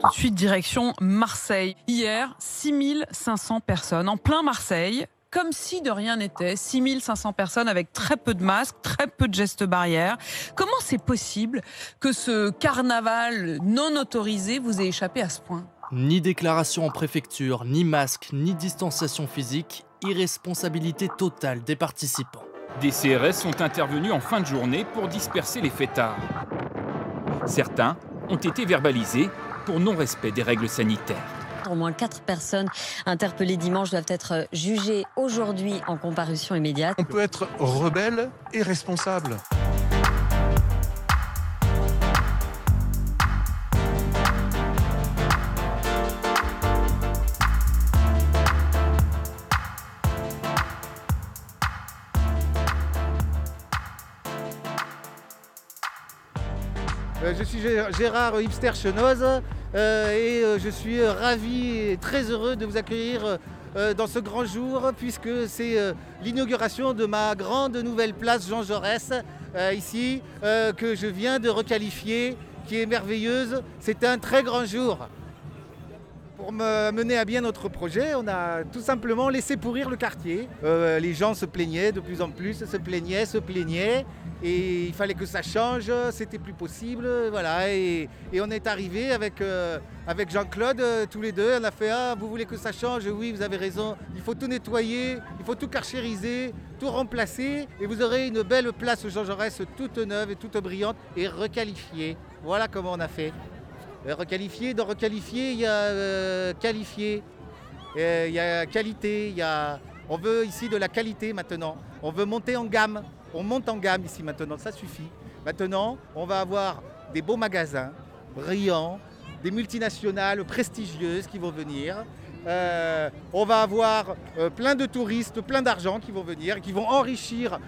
Tout de suite, direction Marseille. Hier, 6500 personnes en plein Marseille, comme si de rien n'était. 6500 personnes avec très peu de masques, très peu de gestes barrières. Comment c'est possible que ce carnaval non autorisé vous ait échappé à ce point? Ni déclaration en préfecture, ni masque, ni distanciation physique, irresponsabilité totale des participants. Des CRS sont intervenus en fin de journée pour disperser les fêtards. Certains ont été verbalisés pour non-respect des règles sanitaires. Au moins quatre personnes interpellées dimanche doivent être jugées aujourd'hui en comparution immédiate. On peut être rebelle et responsable. Je suis Gérard Hipster Chenoz euh, et euh, je suis ravi et très heureux de vous accueillir dans ce grand jour puisque c'est l'inauguration de ma grande nouvelle place Jean Jaurès ici que je viens de requalifier qui est merveilleuse. C'est un très grand jour. Pour mener à bien notre projet, on a tout simplement laissé pourrir le quartier. les gens se plaignaient de plus en plus, se plaignaient, se plaignaient et il fallait que ça change, c'était plus possible, voilà. Et, on est arrivé avec, euh, Jean-Claude, euh, tous les deux, on a fait Ah, vous voulez que ça change? Oui, vous avez raison, il faut tout nettoyer, il faut tout carchériser, tout remplacer, et vous aurez une belle place Jean Jaurès toute neuve et toute brillante et requalifiée. Voilà comment on a fait. Euh, requalifié, dans requalifié, il y a qualifié, il y a qualité, il. On veut ici de la qualité maintenant. On veut monter en gamme. On monte en gamme ici maintenant, ça suffit. Maintenant, on va avoir des beaux magasins, brillants, des multinationales prestigieuses qui vont venir. Euh, on va avoir euh, plein de touristes, plein d'argent qui vont venir, qui vont enrichir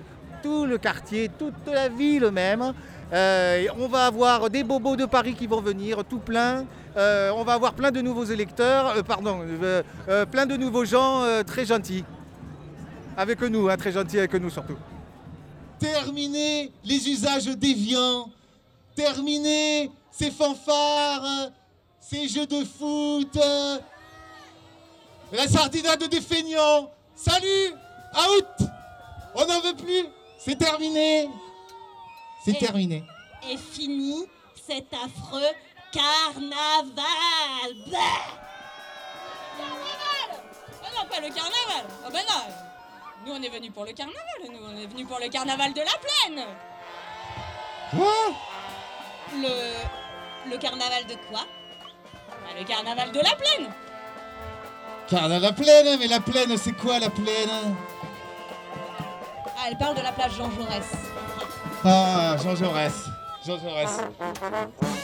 tout le quartier, toute la ville même. Euh, on va avoir des bobos de Paris qui vont venir, tout plein. on va avoir plein de nouveaux électeurs, pardon, plein de nouveaux gens très gentils. Avec nous, hein, très gentils avec nous surtout. Terminer les usages déviants. Terminer ces fanfares, ces jeux de foot. La sardinade des feignants. Salut Out On n'en veut plus C'est terminé C'est terminé. Et fini cet affreux carnaval Carnaval oh non, pas le carnaval Oh ben non nous, on est venus pour le carnaval. Nous, on est venus pour le carnaval de la plaine. Quoi? Le. Le carnaval de quoi? Bah, Le carnaval de la plaine. Carnaval de la plaine Mais la plaine, c'est quoi la plaine? Ah, elle parle de la plage Jean Jaurès. Ah, Jean Jaurès. Jean Jaurès.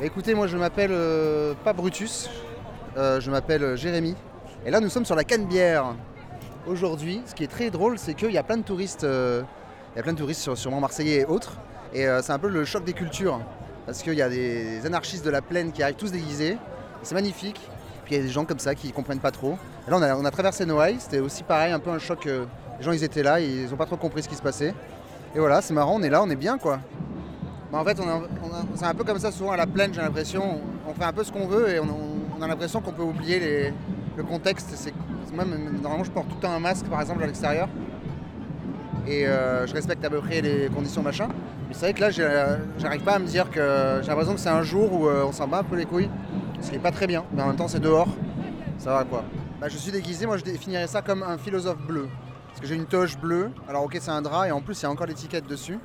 Écoutez, moi je m'appelle euh, pas Brutus, euh, je m'appelle euh, Jérémy. Et là nous sommes sur la Canebière. Aujourd'hui, ce qui est très drôle, c'est qu'il y a plein de touristes, il y a plein de touristes sûrement marseillais et autres. Et c'est un peu le choc des cultures. Parce qu'il y a des anarchistes de la plaine qui arrivent tous déguisés. C'est magnifique. Puis il y a des gens comme ça qui comprennent pas trop. Là on a, on a traversé Noailles, c'était aussi pareil, un peu un choc. les gens ils étaient là, ils ont pas trop compris ce qui se passait. Et voilà, c'est marrant, on est là, on est bien quoi. Bah, en fait, c'est un peu comme ça souvent à la plaine, j'ai l'impression. On fait un peu ce qu'on veut et on, a l'impression qu'on peut oublier le contexte. C'est, normalement, je porte tout le temps un masque, par exemple, à l'extérieur. Et euh, je respecte à peu près les conditions machin. Mais c'est vrai que là, j'arrive pas à me dire que j'ai l'impression que c'est un jour où euh, on s'en bat un peu les couilles. Ce qui est pas très bien. Mais en même temps, c'est dehors. Ça va quoi. Bah, je suis déguisé, moi je définirais ça comme un philosophe bleu. Parce que j'ai une toge bleue. Alors, ok, c'est un drap et en plus, il y a encore l'étiquette dessus.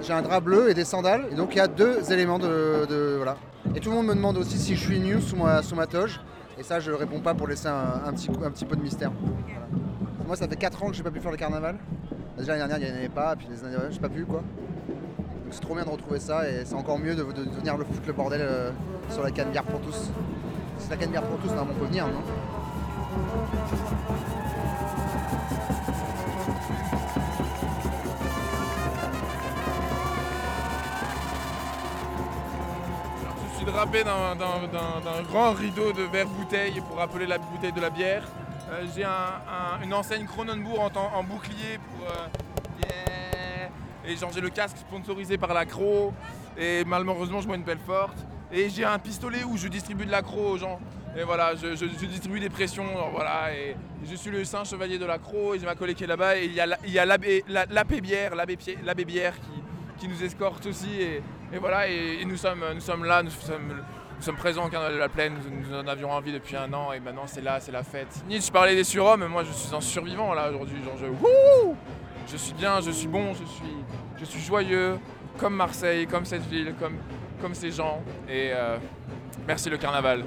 J'ai un drap bleu et des sandales. Et donc il y a deux éléments de, voilà. Et tout le monde me demande aussi si je suis nu sous ma, sous toge. Et ça, je réponds pas pour laisser un, petit, un petit peu de mystère. Moi, ça fait 4 ans que j'ai pas pu faire le carnaval. Déjà l'année dernière, il n'y en avait pas, puis les années j'ai pas pu quoi. Donc c'est trop bien de retrouver ça et c'est encore mieux de, venir le foutre le bordel euh, sur la canne bière pour tous. C'est la canne bière pour tous, on peut venir, non? Je suis drapé d'un- grand rideau de verre bouteille pour rappeler la bouteille de la bière. Euh, J'ai un- un- une enseigne Kronenbourg en, bouclier pour. euh. Et genre j'ai le casque sponsorisé par l'accro. Et malheureusement je bois une pelle forte. Et j'ai un pistolet où je distribue de l'accro aux gens. Et voilà, je, distribue des pressions. alors voilà, et je suis le saint chevalier de l'accro et j'ai ma collègue qui est là-bas. Et il y a l'abbé la- bière, l'abbé bière qui, qui nous escorte aussi. Et voilà, et, nous, sommes, nous sommes là, nous sommes, présents au Carnaval de la Plaine, nous, en avions envie depuis un an et maintenant c'est là, c'est la fête. Nietzsche parlait des surhommes, moi je suis un survivant là aujourd'hui. Genre je, je suis bien, je suis bon, je suis, je suis joyeux, comme Marseille, comme cette ville, comme, comme ces gens. Et euh, merci le Carnaval.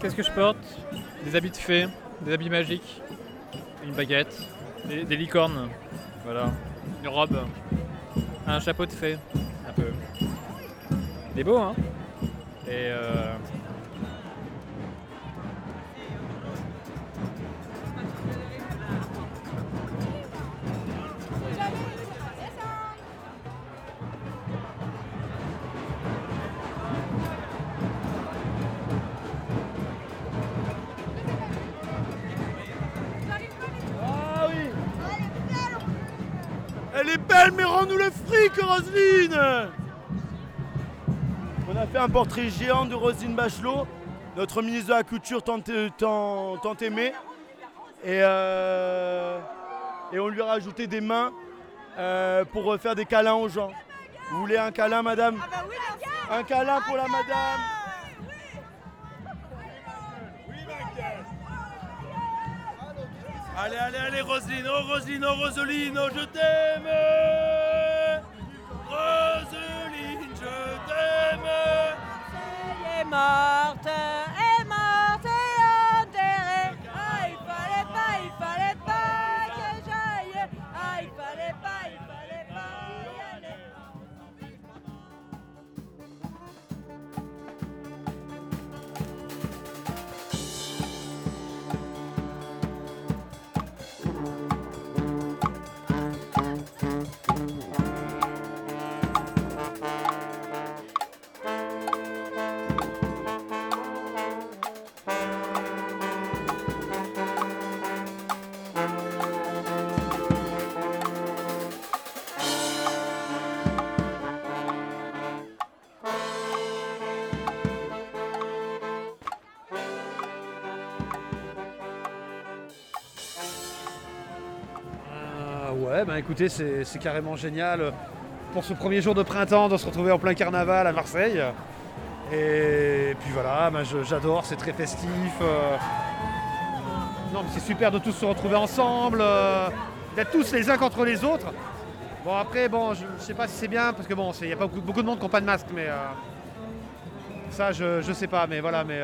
Qu'est-ce que je porte? Des habits de fée, des habits magiques, une baguette, des, des licornes, voilà, une robe, un chapeau de fée, un peu. Il est beau, hein? Et euh, Elle est belle, mais rends-nous le fric, Roselyne. On a fait un portrait géant de Roselyne Bachelot, notre ministre de la Culture tant, tant, tant aimée. Et, euh, et on lui a rajouté des mains euh, pour faire des câlins aux gens. Vous voulez un câlin, madame? Un câlin pour la madame Allez, allez, allez, Roselyne, oh Roselyne, oh Roseline, oh je t'aime. Roselyne, je t'aime. Elle est morte Ouais, bah écoutez, c'est carrément génial pour ce premier jour de printemps de se retrouver en plein carnaval à Marseille. Et puis voilà, je- j'adore, c'est très festif. euh. Non, mais c'est super de tous se retrouver ensemble, euh, d'être tous les uns contre les autres. Bon, après, bon, je, je sais pas si c'est bien parce que bon, il n'y a pas beaucoup, de monde qui n'ont pas de masque, mais euh, ça, je, je sais pas, mais voilà, mais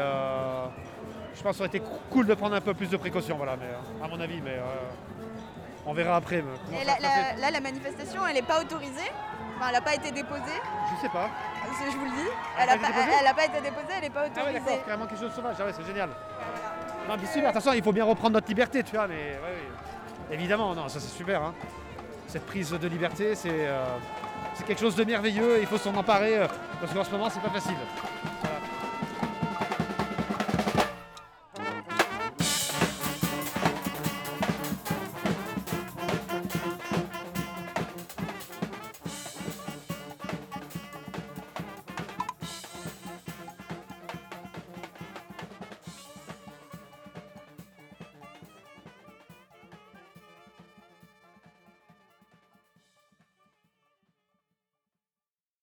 je pense que ça aurait été cool de prendre un peu plus de précautions, voilà, mais à mon avis, mais on verra après. Et la- la- là, la manifestation, elle n'est pas autorisée? Enfin, elle n'a pas été déposée? Je sais pas. Je vous le dis. Elle n'a pas pas, été déposée? elle a pas été déposée, elle n'est pas Ah ouais, autorisée. d'accord, carrément quelque chose de sauvage, ah ouais, c'est génial. Non, mais super, de toute façon, il faut bien reprendre notre liberté, tu vois, mais ouais, ouais. évidemment, non, ça c'est super. hein. Cette prise de liberté, c'est euh, c'est quelque chose de merveilleux, il faut s'en emparer, euh, parce qu'en ce moment, c'est pas facile.